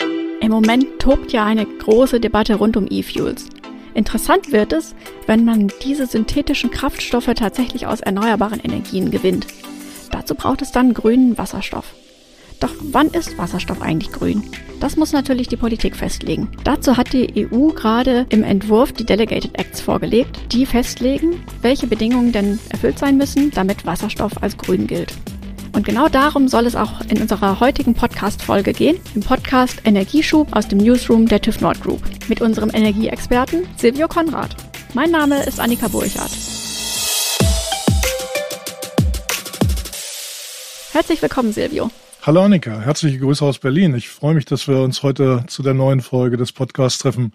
Im Moment tobt ja eine große Debatte rund um E-Fuels. Interessant wird es, wenn man diese synthetischen Kraftstoffe tatsächlich aus erneuerbaren Energien gewinnt. Dazu braucht es dann grünen Wasserstoff. Doch wann ist Wasserstoff eigentlich grün? Das muss natürlich die Politik festlegen. Dazu hat die EU gerade im Entwurf die Delegated Acts vorgelegt, die festlegen, welche Bedingungen denn erfüllt sein müssen, damit Wasserstoff als grün gilt. Und genau darum soll es auch in unserer heutigen Podcast-Folge gehen, im Podcast Energieschub aus dem Newsroom der TÜV Nord Group mit unserem Energieexperten Silvio Konrad. Mein Name ist Annika Burchardt. Herzlich willkommen, Silvio. Hallo Annika, herzliche Grüße aus Berlin. Ich freue mich, dass wir uns heute zu der neuen Folge des Podcasts treffen,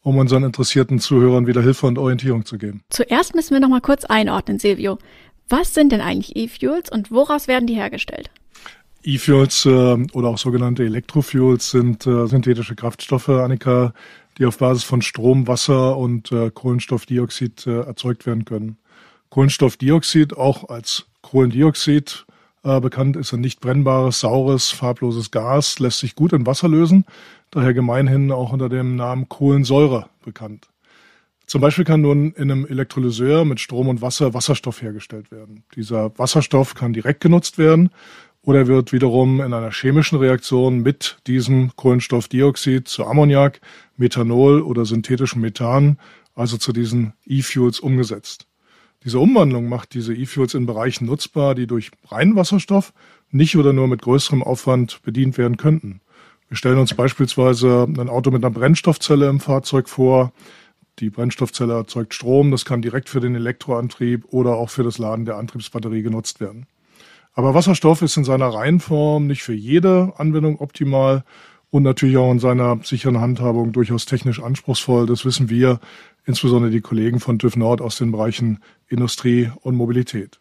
um unseren interessierten Zuhörern wieder Hilfe und Orientierung zu geben. Zuerst müssen wir noch mal kurz einordnen, Silvio. Was sind denn eigentlich E-Fuels und woraus werden die hergestellt? E-Fuels äh, oder auch sogenannte Elektrofuels sind äh, synthetische Kraftstoffe, Annika, die auf Basis von Strom, Wasser und äh, Kohlenstoffdioxid äh, erzeugt werden können. Kohlenstoffdioxid, auch als Kohlendioxid äh, bekannt, ist ein nicht brennbares, saures, farbloses Gas, lässt sich gut in Wasser lösen, daher gemeinhin auch unter dem Namen Kohlensäure bekannt. Zum Beispiel kann nun in einem Elektrolyseur mit Strom und Wasser Wasserstoff hergestellt werden. Dieser Wasserstoff kann direkt genutzt werden oder wird wiederum in einer chemischen Reaktion mit diesem Kohlenstoffdioxid zu Ammoniak, Methanol oder synthetischem Methan, also zu diesen E-Fuels umgesetzt. Diese Umwandlung macht diese E-Fuels in Bereichen nutzbar, die durch reinen Wasserstoff nicht oder nur mit größerem Aufwand bedient werden könnten. Wir stellen uns beispielsweise ein Auto mit einer Brennstoffzelle im Fahrzeug vor. Die Brennstoffzelle erzeugt Strom, das kann direkt für den Elektroantrieb oder auch für das Laden der Antriebsbatterie genutzt werden. Aber Wasserstoff ist in seiner Reihenform nicht für jede Anwendung optimal und natürlich auch in seiner sicheren Handhabung durchaus technisch anspruchsvoll. Das wissen wir, insbesondere die Kollegen von TÜV Nord aus den Bereichen Industrie und Mobilität.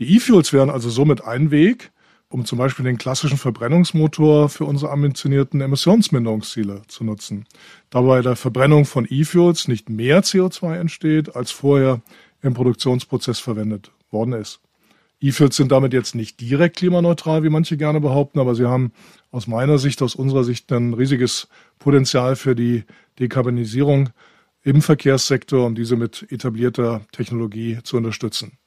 Die E-Fuels wären also somit ein Weg, um zum Beispiel den klassischen Verbrennungsmotor für unsere ambitionierten Emissionsminderungsziele zu nutzen. Dabei der Verbrennung von E-Fuels nicht mehr CO2 entsteht, als vorher im Produktionsprozess verwendet worden ist. E-Fuels sind damit jetzt nicht direkt klimaneutral, wie manche gerne behaupten, aber sie haben aus meiner Sicht, aus unserer Sicht ein riesiges Potenzial für die Dekarbonisierung im Verkehrssektor, um diese mit etablierter Technologie zu unterstützen.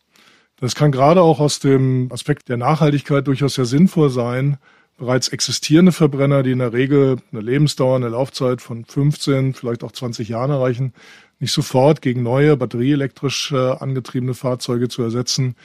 Das kann gerade auch aus dem Aspekt der Nachhaltigkeit durchaus sehr sinnvoll sein, bereits existierende Verbrenner, die in der Regel eine Lebensdauer, eine Laufzeit von 15, vielleicht auch 20 Jahren erreichen, nicht sofort gegen neue batterieelektrisch äh, angetriebene Fahrzeuge zu ersetzen,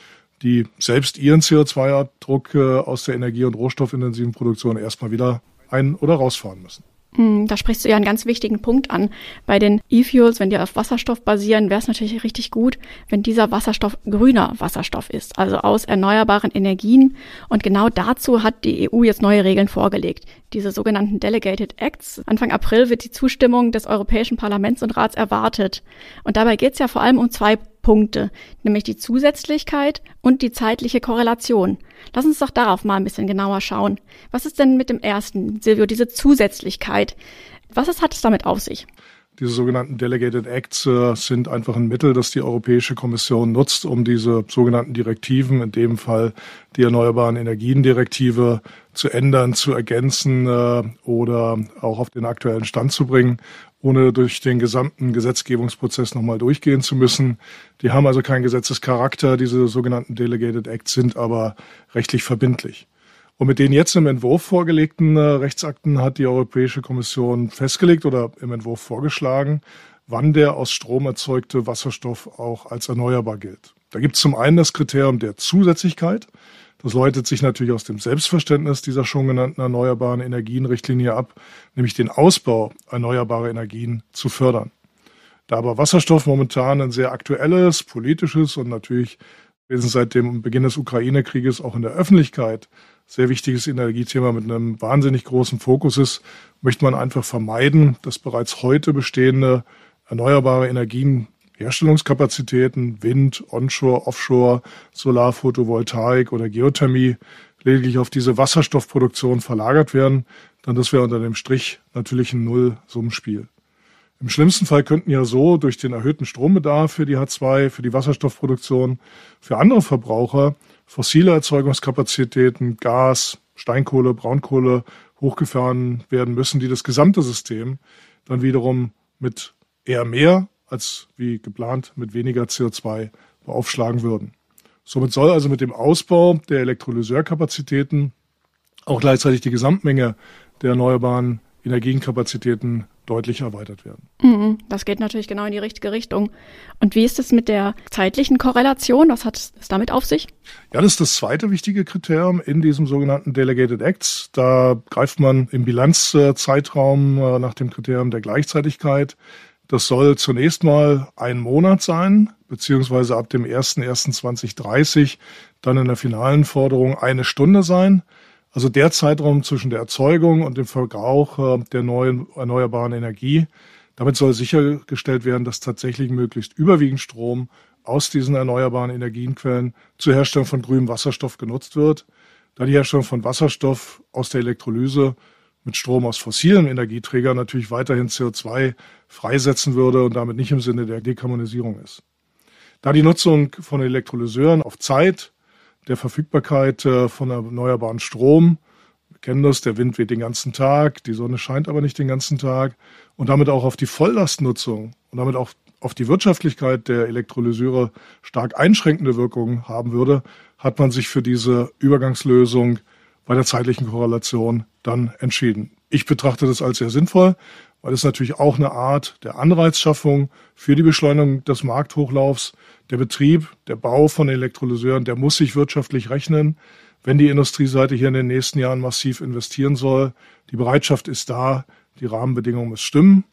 die selbst ihren CO2-Abdruck äh, aus der energie- und rohstoffintensiven Produktion erstmal wieder ein- oder rausfahren müssen. Hm, da sprichst du ja einen ganz wichtigen Punkt an. Bei den E-Fuels, wenn die auf Wasserstoff basieren, wäre es natürlich richtig gut, wenn dieser Wasserstoff grüner Wasserstoff ist, also aus erneuerbaren Energien. Und genau dazu hat die EU jetzt neue Regeln vorgelegt. Diese sogenannten Delegated Acts. Anfang April wird die Zustimmung des Europäischen Parlaments und Rats erwartet. Und dabei geht es ja vor allem um zwei Punkte, nämlich die Zusätzlichkeit und die zeitliche Korrelation. Lass uns doch darauf mal ein bisschen genauer schauen. Was ist denn mit dem ersten, Silvio, diese Zusätzlichkeit? Was ist, hat es damit auf sich? Diese sogenannten Delegated Acts äh, sind einfach ein Mittel, das die Europäische Kommission nutzt, um diese sogenannten Direktiven, in dem Fall die Erneuerbaren Energien-Direktive, zu ändern, zu ergänzen äh, oder auch auf den aktuellen Stand zu bringen, ohne durch den gesamten Gesetzgebungsprozess nochmal durchgehen zu müssen. Die haben also keinen Gesetzescharakter, diese sogenannten Delegated Acts sind aber rechtlich verbindlich. Und mit den jetzt im Entwurf vorgelegten äh, Rechtsakten hat die Europäische Kommission festgelegt oder im Entwurf vorgeschlagen, wann der aus Strom erzeugte Wasserstoff auch als erneuerbar gilt. Da gibt es zum einen das Kriterium der Zusätzlichkeit. Das läutet sich natürlich aus dem Selbstverständnis dieser schon genannten erneuerbaren Energienrichtlinie ab, nämlich den Ausbau erneuerbarer Energien zu fördern. Da aber Wasserstoff momentan ein sehr aktuelles, politisches und natürlich seit dem Beginn des Ukraine-Krieges auch in der Öffentlichkeit sehr wichtiges Energiethema mit einem wahnsinnig großen Fokus ist, möchte man einfach vermeiden, dass bereits heute bestehende erneuerbare Energien Herstellungskapazitäten, Wind, Onshore, Offshore, Solar, Photovoltaik oder Geothermie lediglich auf diese Wasserstoffproduktion verlagert werden, dann das wäre unter dem Strich natürlich ein Nullsummenspiel. Im schlimmsten Fall könnten ja so durch den erhöhten Strombedarf für die H2, für die Wasserstoffproduktion, für andere Verbraucher fossile Erzeugungskapazitäten, Gas, Steinkohle, Braunkohle hochgefahren werden müssen, die das gesamte System dann wiederum mit eher mehr als wie geplant mit weniger CO2 beaufschlagen würden. Somit soll also mit dem Ausbau der Elektrolyseurkapazitäten auch gleichzeitig die Gesamtmenge der erneuerbaren Energienkapazitäten deutlich erweitert werden. Mhm, das geht natürlich genau in die richtige Richtung. Und wie ist es mit der zeitlichen Korrelation? Was hat es damit auf sich? Ja, das ist das zweite wichtige Kriterium in diesem sogenannten Delegated Acts. Da greift man im Bilanzzeitraum äh, nach dem Kriterium der Gleichzeitigkeit. Das soll zunächst mal ein Monat sein, beziehungsweise ab dem 01.01.2030 dann in der finalen Forderung eine Stunde sein. Also der Zeitraum zwischen der Erzeugung und dem Verbrauch äh, der neuen erneuerbaren Energie. Damit soll sichergestellt werden, dass tatsächlich möglichst überwiegend Strom aus diesen erneuerbaren Energienquellen zur Herstellung von grünem Wasserstoff genutzt wird. Da die Herstellung von Wasserstoff aus der Elektrolyse mit Strom aus fossilen Energieträgern natürlich weiterhin CO2 freisetzen würde und damit nicht im Sinne der Dekarbonisierung ist. Da die Nutzung von Elektrolyseuren auf Zeit der Verfügbarkeit äh, von erneuerbaren Strom. Wir kennen das, der Wind weht den ganzen Tag, die Sonne scheint aber nicht den ganzen Tag. Und damit auch auf die Volllastnutzung und damit auch auf die Wirtschaftlichkeit der Elektrolyseure stark einschränkende Wirkungen haben würde, hat man sich für diese Übergangslösung bei der zeitlichen Korrelation dann entschieden. Ich betrachte das als sehr sinnvoll, weil es natürlich auch eine Art der Anreizschaffung für die Beschleunigung des Markthochlaufs der Betrieb, der Bau von Elektrolyseuren, der muss sich wirtschaftlich rechnen, wenn die Industrieseite hier in den nächsten Jahren massiv investieren soll. Die Bereitschaft ist da, die Rahmenbedingungen müssen stimmen.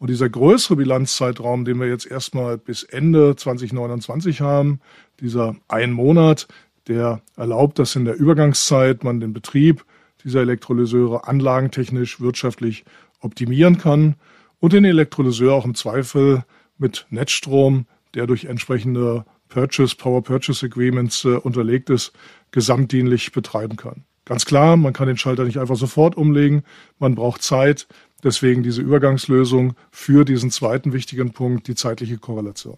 Und dieser größere Bilanzzeitraum, den wir jetzt erstmal bis Ende 2029 haben, dieser ein Monat, der erlaubt, dass in der Übergangszeit man den Betrieb dieser Elektrolyseure anlagentechnisch wirtschaftlich optimieren kann und den Elektrolyseur auch im Zweifel mit Netzstrom der durch entsprechende Purchase, Power Purchase Agreements äh, unterlegt ist, gesamtdienlich betreiben kann. Ganz klar, man kann den Schalter nicht einfach sofort umlegen, man braucht Zeit. Deswegen diese Übergangslösung für diesen zweiten wichtigen Punkt, die zeitliche Korrelation.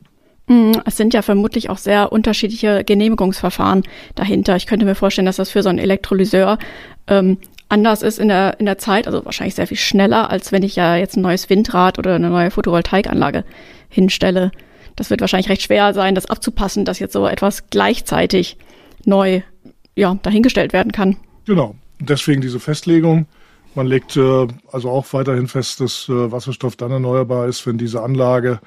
Mm, es sind ja vermutlich auch sehr unterschiedliche Genehmigungsverfahren dahinter. Ich könnte mir vorstellen, dass das für so einen Elektrolyseur ähm, anders ist in der, in der Zeit, also wahrscheinlich sehr viel schneller, als wenn ich ja jetzt ein neues Windrad oder eine neue Photovoltaikanlage hinstelle das wird wahrscheinlich recht schwer sein, das abzupassen, dass jetzt so etwas gleichzeitig neu ja, dahingestellt werden kann. Genau. Deswegen diese Festlegung. Man legt äh, also auch weiterhin fest, dass äh, Wasserstoff dann erneuerbar ist, wenn diese Anlage,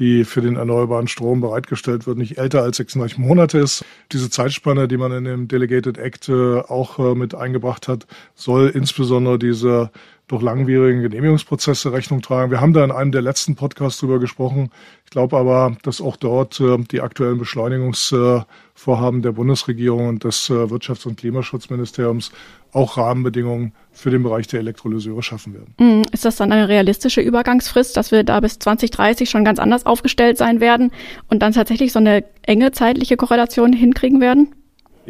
die für den erneuerbaren Strom bereitgestellt wird, nicht älter als 36 Monate ist. Diese Zeitspanne, die man in dem Delegated Act äh, auch äh, mit eingebracht hat, soll insbesondere diese doch langwierigen Genehmigungsprozesse Rechnung tragen. Wir haben da in einem der letzten Podcasts drüber gesprochen. Ich glaube aber, dass auch dort äh, die aktuellen Beschleunigungsvorhaben der Bundesregierung und des äh, Wirtschafts- und Klimaschutzministeriums auch Rahmenbedingungen für den Bereich der Elektrolyseure schaffen werden. Mm, ist das dann eine realistische Übergangsfrist, dass wir da bis 2030 schon ganz anders aufgestellt sein werden und dann tatsächlich so eine enge zeitliche Korrelation hinkriegen werden?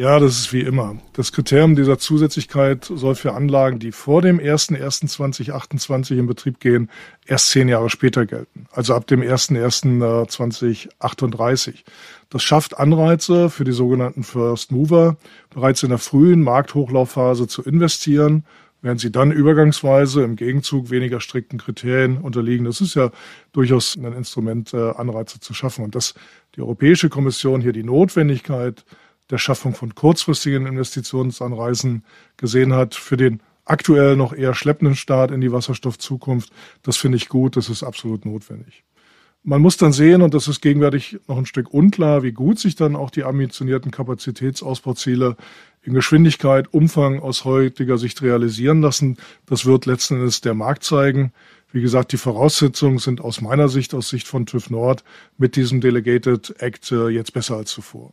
Ja, das ist wie immer. Das Kriterium dieser Zusätzlichkeit soll für Anlagen, die vor dem 01.01.2028 in Betrieb gehen, erst zehn Jahre später gelten. Also ab dem 01.01.2038. Das schafft Anreize für die sogenannten First Mover, bereits in der frühen Markthochlaufphase zu investieren, während sie dann übergangsweise im Gegenzug weniger strikten Kriterien unterliegen. Das ist ja durchaus ein Instrument, äh, Anreize zu schaffen. Und dass die Europäische Kommission hier die Notwendigkeit der Schaffung von kurzfristigen Investitionsanreisen gesehen hat für den aktuell noch eher schleppenden Start in die Wasserstoffzukunft. Das finde ich gut, das ist absolut notwendig. Man muss dann sehen, und das ist gegenwärtig noch ein Stück unklar, wie gut sich dann auch die ambitionierten Kapazitätsausbauziele in Geschwindigkeit, Umfang aus heutiger Sicht realisieren lassen. Das wird letzten Endes der Markt zeigen. Wie gesagt, die Voraussetzungen sind aus meiner Sicht, aus Sicht von TÜV Nord, mit diesem Delegated Act äh, jetzt besser als zuvor.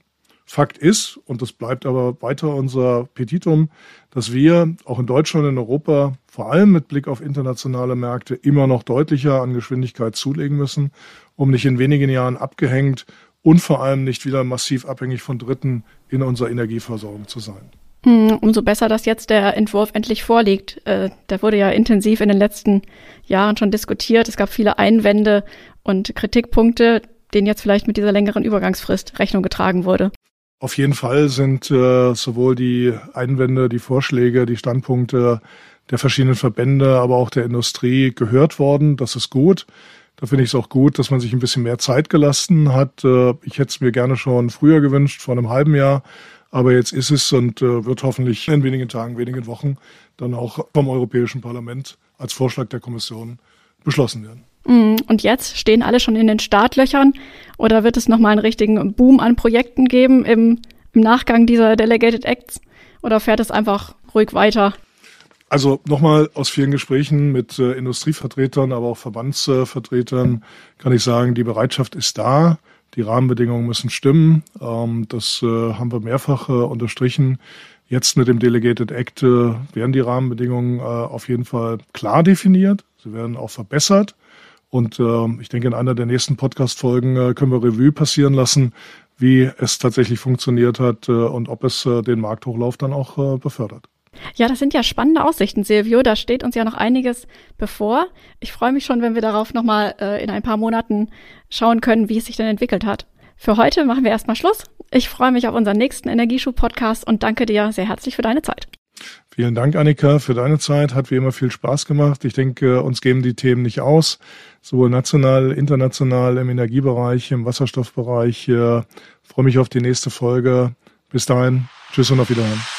Fakt ist, und das bleibt aber weiter unser Petitum, dass wir auch in Deutschland in Europa vor allem mit Blick auf internationale Märkte immer noch deutlicher an Geschwindigkeit zulegen müssen, um nicht in wenigen Jahren abgehängt und vor allem nicht wieder massiv abhängig von Dritten in unserer Energieversorgung zu sein. Hm, umso besser, dass jetzt der Entwurf endlich vorliegt. Äh, der wurde ja intensiv in den letzten Jahren schon diskutiert. Es gab viele Einwände und Kritikpunkte, denen jetzt vielleicht mit dieser längeren Übergangsfrist Rechnung getragen wurde. Auf jeden Fall sind äh, sowohl die Einwände, die Vorschläge, die Standpunkte der verschiedenen Verbände, aber auch der Industrie gehört worden. Das ist gut. Da finde ich es auch gut, dass man sich ein bisschen mehr Zeit gelassen hat. Äh, ich hätte es mir gerne schon früher gewünscht, vor einem halben Jahr. Aber jetzt ist es und äh, wird hoffentlich in wenigen Tagen, wenigen Wochen dann auch vom Europäischen Parlament als Vorschlag der Kommission beschlossen werden. Mm, und jetzt stehen alle schon in den Startlöchern oder wird es nochmal einen richtigen Boom an Projekten geben im, im Nachgang dieser Delegated Acts oder fährt es einfach ruhig weiter? Also nochmal aus vielen Gesprächen mit äh, Industrievertretern, aber auch Verbandsvertretern kann ich sagen, die Bereitschaft ist da. Die Rahmenbedingungen müssen stimmen. Ähm, das äh, haben wir mehrfach äh, unterstrichen. Jetzt mit dem Delegated Act äh, werden die Rahmenbedingungen äh, auf jeden Fall klar definiert. Sie werden auch verbessert. Und äh, ich denke, in einer der nächsten Podcast-Folgen können wir Revue passieren lassen, wie es tatsächlich funktioniert hat und ob es den Markthochlauf dann auch befördert. Ja, das sind ja spannende Aussichten, Silvio. Da steht uns ja noch einiges bevor. Ich freue mich schon, wenn wir darauf nochmal äh, in ein paar Monaten schauen können, wie es sich denn entwickelt hat. Für heute machen wir erstmal Schluss. Ich freue mich auf unseren nächsten Energieschub-Podcast und danke dir sehr herzlich für deine Zeit. Vielen Dank, Annika, für deine Zeit. Hat wie immer viel Spaß gemacht. Ich denke, uns geben die Themen nicht aus, sowohl national, international, im Energiebereich, im Wasserstoffbereich. Ich freue mich auf die nächste Folge. Bis dahin. Tschüss und auf Wiedersehen.